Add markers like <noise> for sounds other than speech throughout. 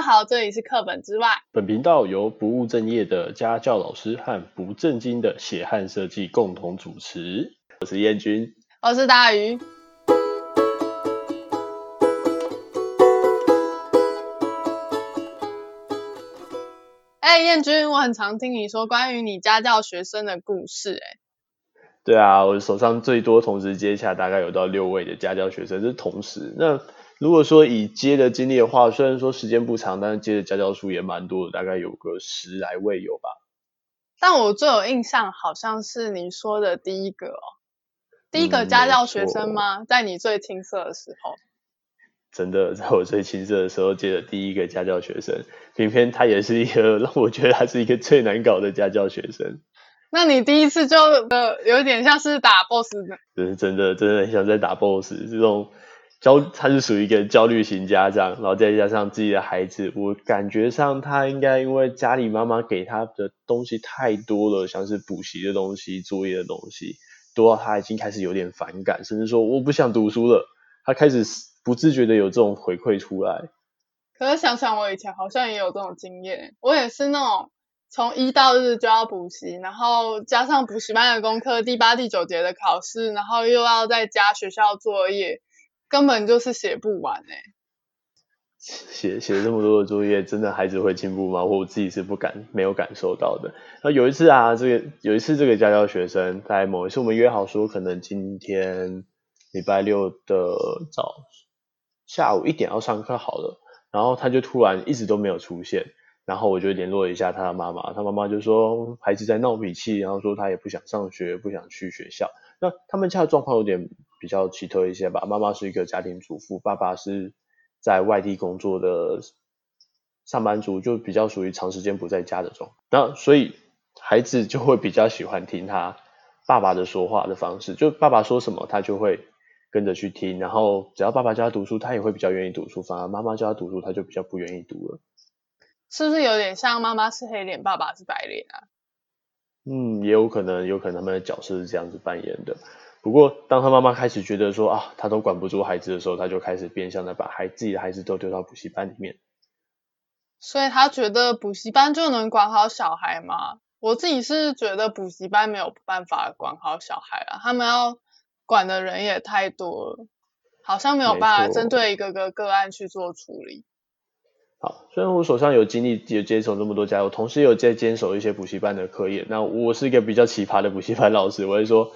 家好，这里是课本之外。本频道由不务正业的家教老师和不正经的血汗设计共同主持。我是燕君，我是大鱼。哎，燕君，我很常听你说关于你家教学生的故事，哎。对啊，我手上最多同时接洽大概有到六位的家教学生，这是同时。那如果说以接的经历的话，虽然说时间不长，但是接的家教数也蛮多的，大概有个十来位有吧。但我最有印象好像是你说的第一个哦，第一个家教学生吗？嗯，在你最青涩的时候。真的，在我最青涩的时候接的第一个家教学生，偏偏他也是一个让 <laughs> 我觉得他是一个最难搞的家教学生。那你第一次就呃有点像是打 boss 的，就是真的真的很像在打 boss 这种。焦，他是属于一个焦虑型家长，然后再加上自己的孩子，我感觉上他应该因为家里妈妈给他的东西太多了，像是补习的东西、作业的东西，多到他已经开始有点反感，甚至说我不想读书了。他开始不自觉的有这种回馈出来。可是想想我以前好像也有这种经验，我也是那种从一到日就要补习，然后加上补习班的功课，第八、第九节的考试，然后又要再加学校作业。根本就是写不完哎、欸，写写这么多的作业，真的孩子会进步吗？我自己是不敢没有感受到的。那有一次啊，这个有一次这个家教学生在某一次我们约好说，可能今天礼拜六的早下午一点要上课好了，然后他就突然一直都没有出现，然后我就联络了一下他的妈妈，他妈妈就说孩子在闹脾气，然后说他也不想上学，不想去学校。那他们家的状况有点比较奇特一些吧。妈妈是一个家庭主妇，爸爸是在外地工作的上班族，就比较属于长时间不在家的状况。那所以孩子就会比较喜欢听他爸爸的说话的方式，就爸爸说什么他就会跟着去听。然后只要爸爸叫他读书，他也会比较愿意读书；反而妈妈叫他读书，他就比较不愿意读了。是不是有点像妈妈是黑脸，爸爸是白脸啊？嗯，也有可能，有可能他们的角色是这样子扮演的。不过，当他妈妈开始觉得说啊，他都管不住孩子的时候，他就开始变相的把孩自己的孩子都丢到补习班里面。所以他觉得补习班就能管好小孩吗？我自己是觉得补习班没有办法管好小孩啊，他们要管的人也太多了，好像没有办法针对一个个个案去做处理。好，虽然我手上有经历，有接手这么多家，我同时也有在坚守一些补习班的课业。那我是一个比较奇葩的补习班老师，我会说，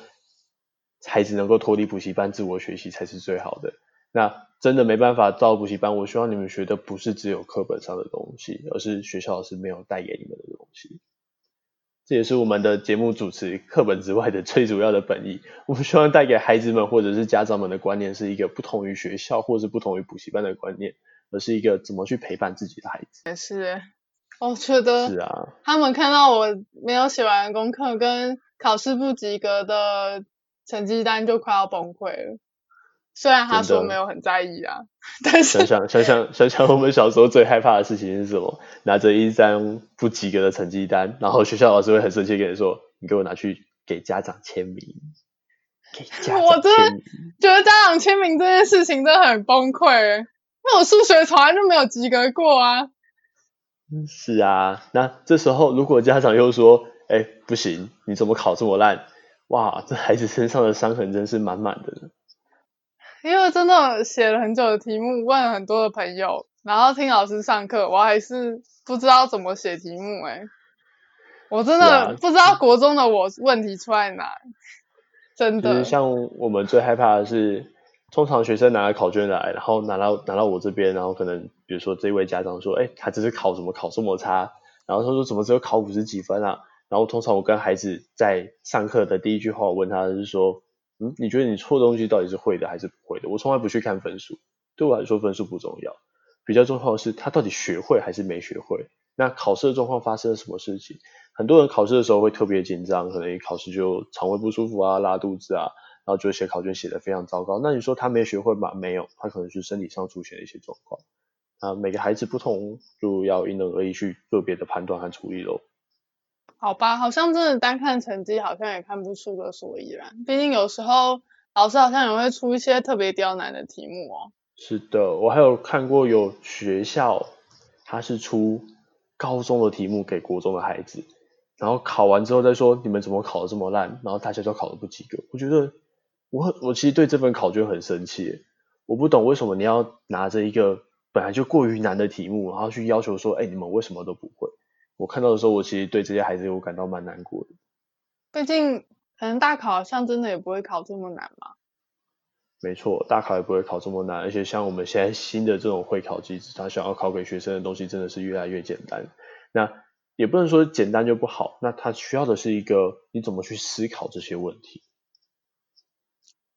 孩子能够脱离补习班自我学习才是最好的。那真的没办法到补习班，我希望你们学的不是只有课本上的东西，而是学校老师没有带给你们的东西。这也是我们的节目主持课本之外的最主要的本意。我们希望带给孩子们或者是家长们的观念，是一个不同于学校或是不同于补习班的观念。而是一个怎么去陪伴自己的孩子。也是，我觉得是啊。他们看到我没有写完功课跟考试不及格的成绩单，就快要崩溃了。虽然他说没有很在意啊，但是想想想想想想，我们小时候最害怕的事情是什么？拿着一张不及格的成绩单，然后学校老师会很生气跟你说：“你给我拿去给家长签名。”给家长。我真的觉得家长签名这件事情真的很崩溃。那我数学从来就没有及格过啊！是啊，那这时候如果家长又说：“哎、欸，不行，你怎么考这么烂？”哇，这孩子身上的伤痕真是满满的。因为真的写了很久的题目，问了很多的朋友，然后听老师上课，我还是不知道怎么写题目、欸。哎，我真的不知道国中的我问题出在哪，真的。就是像我们最害怕的是。通常学生拿了考卷来，然后拿到拿到我这边，然后可能比如说这位家长说，哎，他这次考什么考这么差？然后他说怎么只有考五十几分啊？然后通常我跟孩子在上课的第一句话，我问他是说，嗯，你觉得你错的东西到底是会的还是不会的？我从来不去看分数，对我来说分数不重要，比较重要的是他到底学会还是没学会。那考试的状况发生了什么事情？很多人考试的时候会特别紧张，可能一考试就肠胃不舒服啊，拉肚子啊。然后就写考卷写得非常糟糕，那你说他没学会吗？没有，他可能是身体上出现了一些状况。啊，每个孩子不同，就要因人而异去个别的判断和处理喽。好吧，好像真的单看成绩，好像也看不出个所以然。毕竟有时候老师好像也会出一些特别刁难的题目哦。是的，我还有看过有学校他是出高中的题目给国中的孩子，然后考完之后再说你们怎么考的这么烂，然后大家都考的不及格。我觉得我我其实对这份考卷很生气，我不懂为什么你要拿着一个本来就过于难的题目，然后去要求说，哎，你们为什么都不会？我看到的时候，我其实对这些孩子我感到蛮难过的。毕竟，可能大考好像真的也不会考这么难嘛。没错，大考也不会考这么难，而且像我们现在新的这种会考机制，他想要考给学生的东西真的是越来越简单。那也不能说简单就不好，那他需要的是一个你怎么去思考这些问题。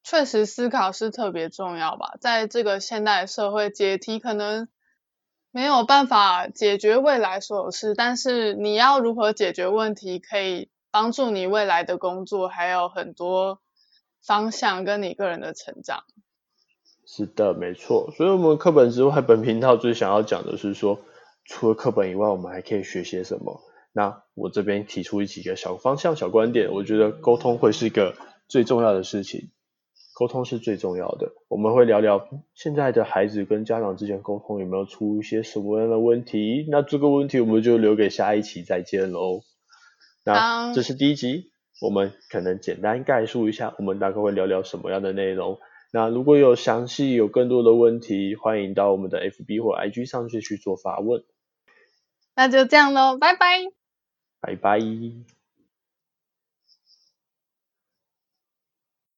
确实，思考是特别重要吧，在这个现代社会，解题可能。没有办法解决未来所有事，但是你要如何解决问题，可以帮助你未来的工作，还有很多方向跟你个人的成长。是的，没错。所以，我们课本之外，本频道最想要讲的是说，除了课本以外，我们还可以学些什么？那我这边提出几个小方向、小观点，我觉得沟通会是一个最重要的事情。沟通是最重要的，我们会聊聊现在的孩子跟家长之间沟通有没有出一些什么样的问题。那这个问题我们就留给下一期再见喽。那这是第一集，我们可能简单概述一下，我们大概会聊聊什么样的内容。那如果有详细有更多的问题，欢迎到我们的 FB 或 IG 上去去做发问。那就这样喽，拜拜。拜拜。